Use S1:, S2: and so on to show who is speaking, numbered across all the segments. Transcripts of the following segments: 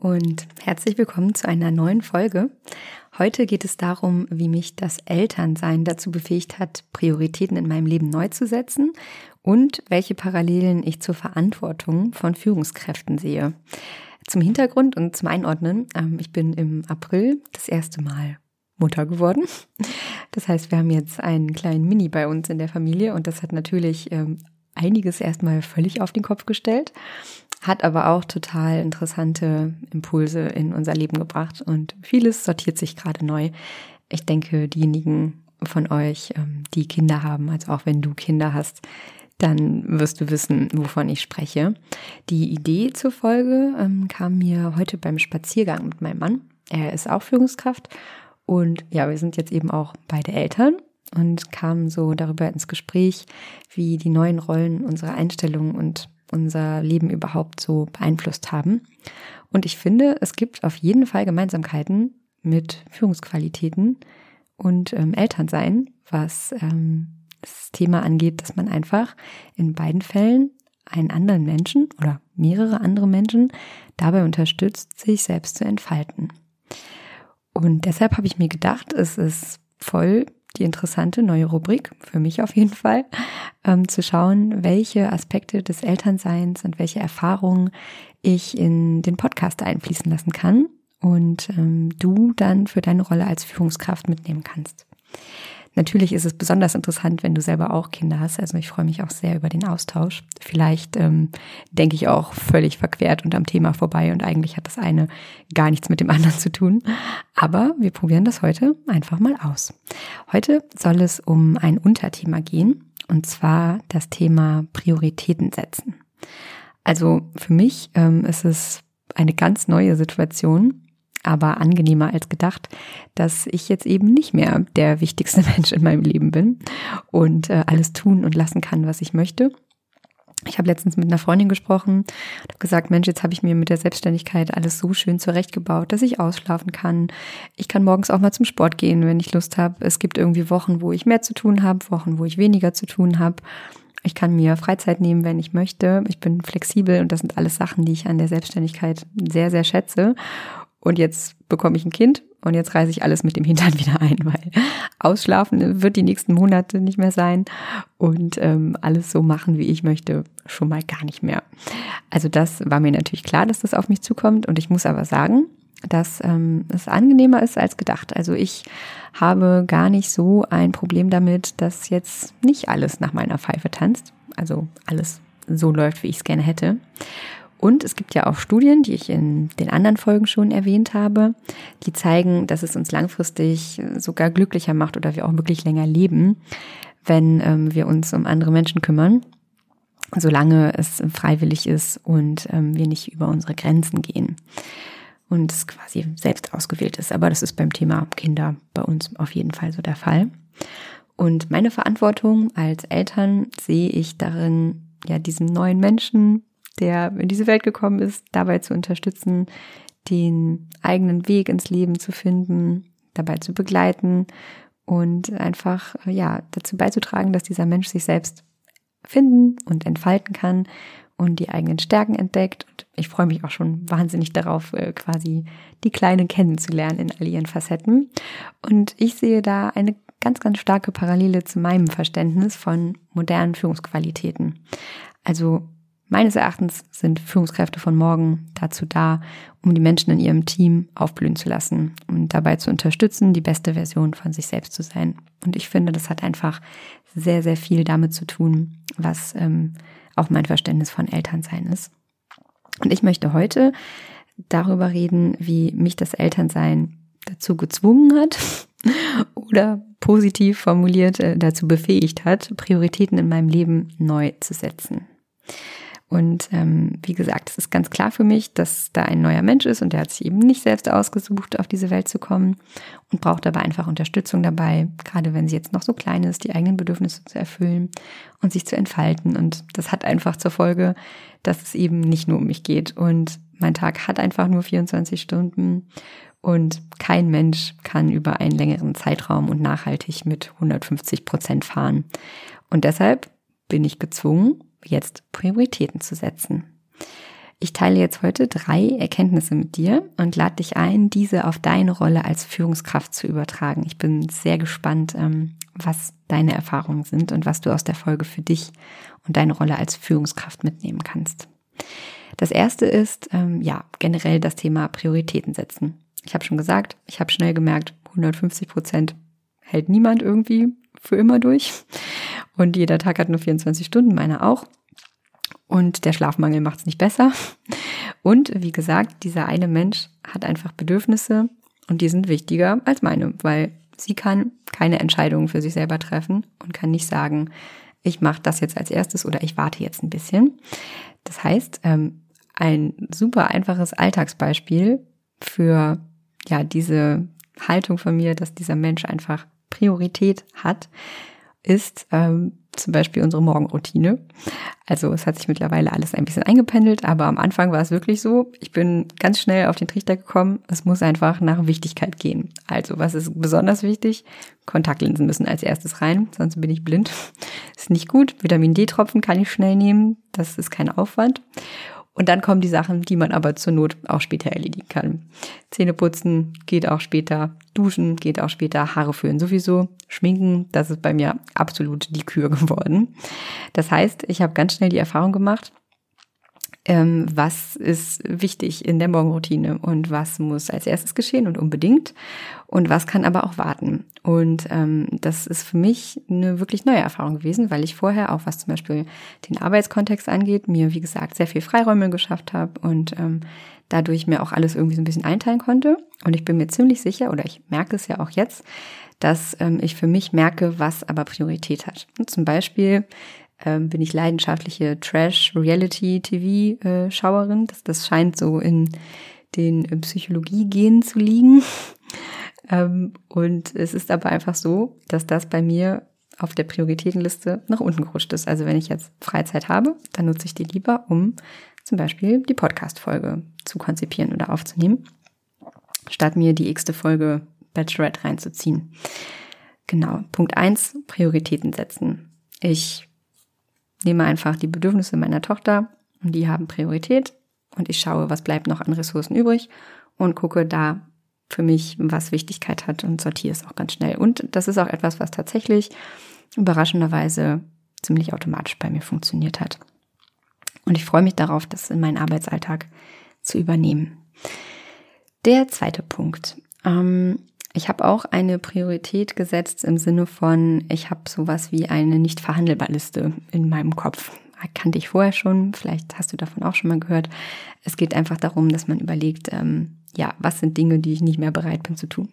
S1: Und herzlich willkommen zu einer neuen Folge. Heute geht es darum, wie mich das Elternsein dazu befähigt hat, Prioritäten in meinem Leben neu zu setzen und welche Parallelen ich zur Verantwortung von Führungskräften sehe. Zum Hintergrund und zum Einordnen, ähm, ich bin im April das erste Mal Mutter geworden. Das heißt, wir haben jetzt einen kleinen Mini bei uns in der Familie und das hat natürlich ähm, einiges erstmal völlig auf den Kopf gestellt hat aber auch total interessante Impulse in unser Leben gebracht und vieles sortiert sich gerade neu. Ich denke, diejenigen von euch, ähm, die Kinder haben, also auch wenn du Kinder hast, dann wirst du wissen, wovon ich spreche. Die Idee zur Folge ähm, kam mir heute beim Spaziergang mit meinem Mann. Er ist auch Führungskraft und ja, wir sind jetzt eben auch beide Eltern und kamen so darüber ins Gespräch, wie die neuen Rollen unsere Einstellungen und unser Leben überhaupt so beeinflusst haben. Und ich finde, es gibt auf jeden Fall Gemeinsamkeiten mit Führungsqualitäten und ähm, Elternsein, was ähm, das Thema angeht, dass man einfach in beiden Fällen einen anderen Menschen oder mehrere andere Menschen dabei unterstützt, sich selbst zu entfalten. Und deshalb habe ich mir gedacht, es ist voll die interessante neue Rubrik, für mich auf jeden Fall, ähm, zu schauen, welche Aspekte des Elternseins und welche Erfahrungen ich in den Podcast einfließen lassen kann und ähm, du dann für deine Rolle als Führungskraft mitnehmen kannst. Natürlich ist es besonders interessant, wenn du selber auch Kinder hast. Also ich freue mich auch sehr über den Austausch. Vielleicht ähm, denke ich auch völlig verquert und am Thema vorbei und eigentlich hat das eine gar nichts mit dem anderen zu tun. Aber wir probieren das heute einfach mal aus. Heute soll es um ein Unterthema gehen und zwar das Thema Prioritäten setzen. Also für mich ähm, ist es eine ganz neue Situation, aber angenehmer als gedacht, dass ich jetzt eben nicht mehr der wichtigste Mensch in meinem Leben bin und äh, alles tun und lassen kann, was ich möchte. Ich habe letztens mit einer Freundin gesprochen und habe gesagt, Mensch, jetzt habe ich mir mit der Selbstständigkeit alles so schön zurechtgebaut, dass ich ausschlafen kann. Ich kann morgens auch mal zum Sport gehen, wenn ich Lust habe. Es gibt irgendwie Wochen, wo ich mehr zu tun habe, Wochen, wo ich weniger zu tun habe. Ich kann mir Freizeit nehmen, wenn ich möchte. Ich bin flexibel und das sind alles Sachen, die ich an der Selbstständigkeit sehr, sehr schätze und jetzt bekomme ich ein Kind und jetzt reise ich alles mit dem Hintern wieder ein, weil ausschlafen wird die nächsten Monate nicht mehr sein und ähm, alles so machen, wie ich möchte, schon mal gar nicht mehr. Also das war mir natürlich klar, dass das auf mich zukommt und ich muss aber sagen, dass ähm, es angenehmer ist als gedacht. Also ich habe gar nicht so ein Problem damit, dass jetzt nicht alles nach meiner Pfeife tanzt, also alles so läuft, wie ich es gerne hätte. Und es gibt ja auch Studien, die ich in den anderen Folgen schon erwähnt habe, die zeigen, dass es uns langfristig sogar glücklicher macht oder wir auch wirklich länger leben, wenn ähm, wir uns um andere Menschen kümmern, solange es freiwillig ist und ähm, wir nicht über unsere Grenzen gehen und es quasi selbst ausgewählt ist. Aber das ist beim Thema Kinder bei uns auf jeden Fall so der Fall. Und meine Verantwortung als Eltern sehe ich darin, ja, diesem neuen Menschen der in diese Welt gekommen ist, dabei zu unterstützen, den eigenen Weg ins Leben zu finden, dabei zu begleiten und einfach ja dazu beizutragen, dass dieser Mensch sich selbst finden und entfalten kann und die eigenen Stärken entdeckt. Und ich freue mich auch schon wahnsinnig darauf, äh, quasi die Kleine kennenzulernen in all ihren Facetten. Und ich sehe da eine ganz, ganz starke Parallele zu meinem Verständnis von modernen Führungsqualitäten. Also meines Erachtens sind Führungskräfte von morgen dazu da, um die Menschen in ihrem Team aufblühen zu lassen und dabei zu unterstützen, die beste Version von sich selbst zu sein. Und ich finde, das hat einfach sehr, sehr viel damit zu tun, was ähm, auch mein Verständnis von Elternsein ist. Und ich möchte heute darüber reden, wie mich das Elternsein dazu gezwungen hat oder positiv formuliert äh, dazu befähigt hat, Prioritäten in meinem Leben neu zu setzen. Und ähm, wie gesagt, es ist ganz klar für mich, dass da ein neuer Mensch ist und der hat sich eben nicht selbst ausgesucht, auf diese Welt zu kommen und braucht aber einfach Unterstützung dabei, gerade wenn sie jetzt noch so klein ist, die eigenen Bedürfnisse zu erfüllen und sich zu entfalten. Und das hat einfach zur Folge, dass es eben nicht nur um mich geht. Und mein Tag hat einfach nur 24 Stunden und kein Mensch kann über einen längeren Zeitraum und nachhaltig mit 150 Prozent fahren. Und deshalb bin ich gezwungen, jetzt Prioritäten zu setzen. Ich teile jetzt heute drei Erkenntnisse mit dir und lade dich ein, diese auf deine Rolle als Führungskraft zu übertragen. Ich bin sehr gespannt, ähm, was deine Erfahrungen sind und was du aus der Folge für dich und deine Rolle als Führungskraft mitnehmen kannst. Das erste ist, ähm, ja, generell das Thema Prioritäten setzen. Ich habe schon gesagt, ich habe schnell gemerkt, 150 Prozent hält niemand irgendwie für immer durch. Und jeder Tag hat nur 24 Stunden, meiner auch. Und der Schlafmangel macht es nicht besser. Und wie gesagt, dieser eine Mensch hat einfach Bedürfnisse und die sind wichtiger als meine, weil sie kann keine Entscheidungen für sich selber treffen und kann nicht sagen, ich mache das jetzt als erstes oder ich warte jetzt ein bisschen. Das heißt, ähm, ein super einfaches Alltagsbeispiel für ja diese Haltung von mir, dass dieser Mensch einfach Priorität hat, ist ähm, zum Beispiel unsere Morgenroutine. Also es hat sich mittlerweile alles ein bisschen eingependelt, aber am Anfang war es wirklich so, ich bin ganz schnell auf den Trichter gekommen, es muss einfach nach Wichtigkeit gehen. Also was ist besonders wichtig? Kontaktlinsen müssen als erstes rein, sonst bin ich blind. Ist nicht gut. Vitamin D-Tropfen kann ich schnell nehmen, das ist kein Aufwand. Und dann kommen die Sachen, die man aber zur Not auch später erledigen kann. Zähne putzen geht auch später, duschen geht auch später, Haare föhnen sowieso, schminken, das ist bei mir absolut die Kür geworden. Das heißt, ich habe ganz schnell die Erfahrung gemacht, ähm, was ist wichtig in der Morgenroutine und was muss als erstes geschehen und unbedingt und was kann aber auch warten. Und ähm, das ist für mich eine wirklich neue Erfahrung gewesen, weil ich vorher auch, was zum Beispiel den Arbeitskontext angeht, mir, wie gesagt, sehr viel Freiräume geschafft habe und ähm, dadurch mir auch alles irgendwie so ein bisschen einteilen konnte. Und ich bin mir ziemlich sicher, oder ich merke es ja auch jetzt, dass ähm, ich für mich merke, was aber Priorität hat. Und zum Beispiel ähm, bin ich leidenschaftliche Trash-Reality-TV-Schauerin. Das, das scheint so in den Psychologie-Genen zu liegen. ähm, und es ist aber einfach so, dass das bei mir auf der Prioritätenliste nach unten gerutscht ist. Also wenn ich jetzt Freizeit habe, dann nutze ich die lieber, um zum Beispiel die Podcast-Folge zu konzipieren oder aufzunehmen, statt mir die x-te Folge Bachelorette reinzuziehen. Genau. Punkt eins: Prioritäten setzen. Ich nehme einfach die Bedürfnisse meiner Tochter und die haben Priorität und ich schaue, was bleibt noch an Ressourcen übrig und gucke da für mich, was Wichtigkeit hat und sortiere es auch ganz schnell. Und das ist auch etwas, was tatsächlich überraschenderweise ziemlich automatisch bei mir funktioniert hat. Und ich freue mich darauf, das in meinen Arbeitsalltag zu übernehmen. Der zweite Punkt. Ähm, ich habe auch eine Priorität gesetzt im Sinne von, ich habe sowas wie eine nicht verhandelbar Liste in meinem Kopf. Kannte ich vorher schon, vielleicht hast du davon auch schon mal gehört. Es geht einfach darum, dass man überlegt, ähm, ja, was sind Dinge, die ich nicht mehr bereit bin zu tun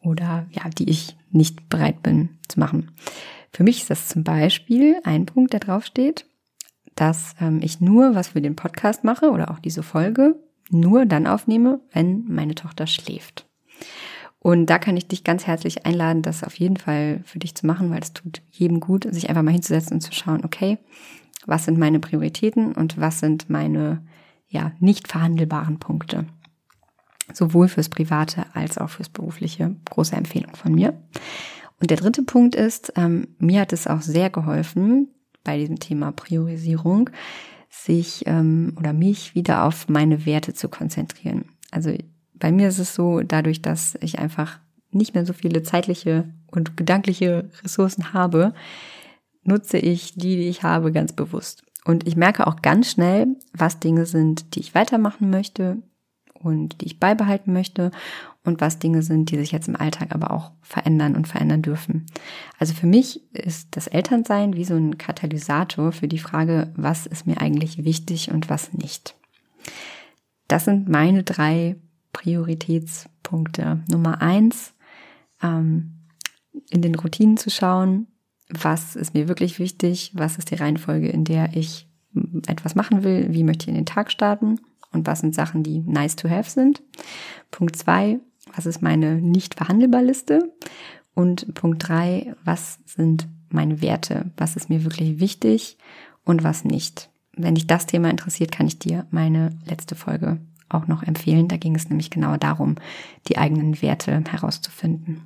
S1: oder ja, die ich nicht bereit bin zu machen. Für mich ist das zum Beispiel ein Punkt, der draufsteht, dass ähm, ich nur was für den Podcast mache oder auch diese Folge nur dann aufnehme, wenn meine Tochter schläft. Und da kann ich dich ganz herzlich einladen, das auf jeden Fall für dich zu machen, weil es tut jedem gut, sich einfach mal hinzusetzen und zu schauen, okay, was sind meine Prioritäten und was sind meine ja nicht verhandelbaren Punkte. Sowohl fürs Private als auch fürs Berufliche. Große Empfehlung von mir. Und der dritte Punkt ist, ähm, mir hat es auch sehr geholfen bei diesem Thema Priorisierung, sich ähm, oder mich wieder auf meine Werte zu konzentrieren. Also bei mir ist es so, dadurch, dass ich einfach nicht mehr so viele zeitliche und gedankliche Ressourcen habe, nutze ich die, die ich habe, ganz bewusst. Und ich merke auch ganz schnell, was Dinge sind, die ich weitermachen möchte und die ich beibehalten möchte und was Dinge sind, die sich jetzt im Alltag aber auch verändern und verändern dürfen. Also für mich ist das Elternsein wie so ein Katalysator für die Frage, was ist mir eigentlich wichtig und was nicht. Das sind meine drei Prioritätspunkte. Nummer eins, ähm, in den Routinen zu schauen, was ist mir wirklich wichtig, was ist die Reihenfolge, in der ich etwas machen will, wie möchte ich in den Tag starten und was sind Sachen, die nice to have sind. Punkt zwei, was ist meine nicht verhandelbar Liste? Und Punkt drei, was sind meine Werte? Was ist mir wirklich wichtig und was nicht? Wenn dich das Thema interessiert, kann ich dir meine letzte Folge auch noch empfehlen. Da ging es nämlich genau darum, die eigenen Werte herauszufinden.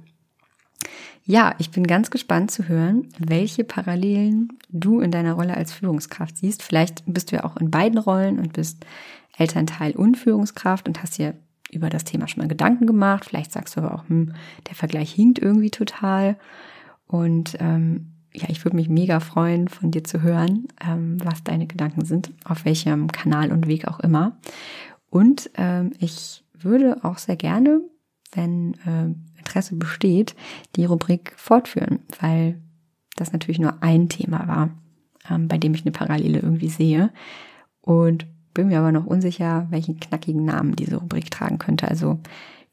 S1: Ja, ich bin ganz gespannt zu hören, welche Parallelen du in deiner Rolle als Führungskraft siehst. Vielleicht bist du ja auch in beiden Rollen und bist Elternteil und Führungskraft und hast dir über das Thema schon mal Gedanken gemacht. Vielleicht sagst du aber auch, hm, der Vergleich hinkt irgendwie total. Und ähm, ja, ich würde mich mega freuen, von dir zu hören, ähm, was deine Gedanken sind, auf welchem Kanal und Weg auch immer. Und ähm, ich würde auch sehr gerne, wenn äh, Interesse besteht, die Rubrik fortführen, weil das natürlich nur ein Thema war, ähm, bei dem ich eine Parallele irgendwie sehe. Und bin mir aber noch unsicher, welchen knackigen Namen diese Rubrik tragen könnte. Also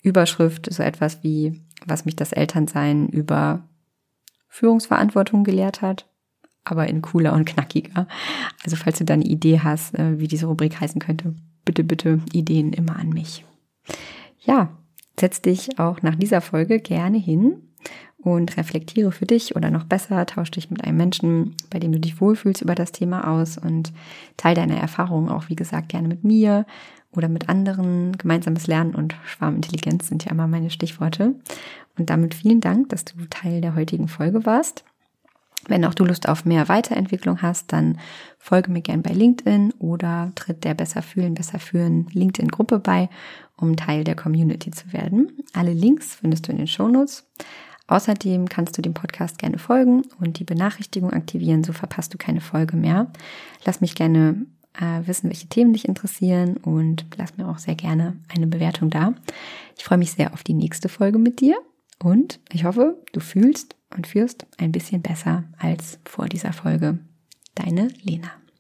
S1: Überschrift, so etwas wie, was mich das Elternsein über Führungsverantwortung gelehrt hat, aber in cooler und knackiger. Also falls du da eine Idee hast, äh, wie diese Rubrik heißen könnte, bitte, bitte Ideen immer an mich. Ja, setz dich auch nach dieser Folge gerne hin und reflektiere für dich oder noch besser, tausch dich mit einem Menschen, bei dem du dich wohlfühlst über das Thema aus und teile deine Erfahrungen auch, wie gesagt, gerne mit mir oder mit anderen. Gemeinsames Lernen und Schwarmintelligenz sind ja immer meine Stichworte. Und damit vielen Dank, dass du Teil der heutigen Folge warst. Wenn auch du Lust auf mehr Weiterentwicklung hast, dann folge mir gern bei LinkedIn oder tritt der Besser fühlen, besser führen LinkedIn-Gruppe bei, um Teil der Community zu werden. Alle Links findest du in den Shownotes. Außerdem kannst du dem Podcast gerne folgen und die Benachrichtigung aktivieren, so verpasst du keine Folge mehr. Lass mich gerne äh, wissen, welche Themen dich interessieren und lass mir auch sehr gerne eine Bewertung da. Ich freue mich sehr auf die nächste Folge mit dir und ich hoffe, du fühlst und führst ein bisschen besser als vor dieser Folge. Deine Lena.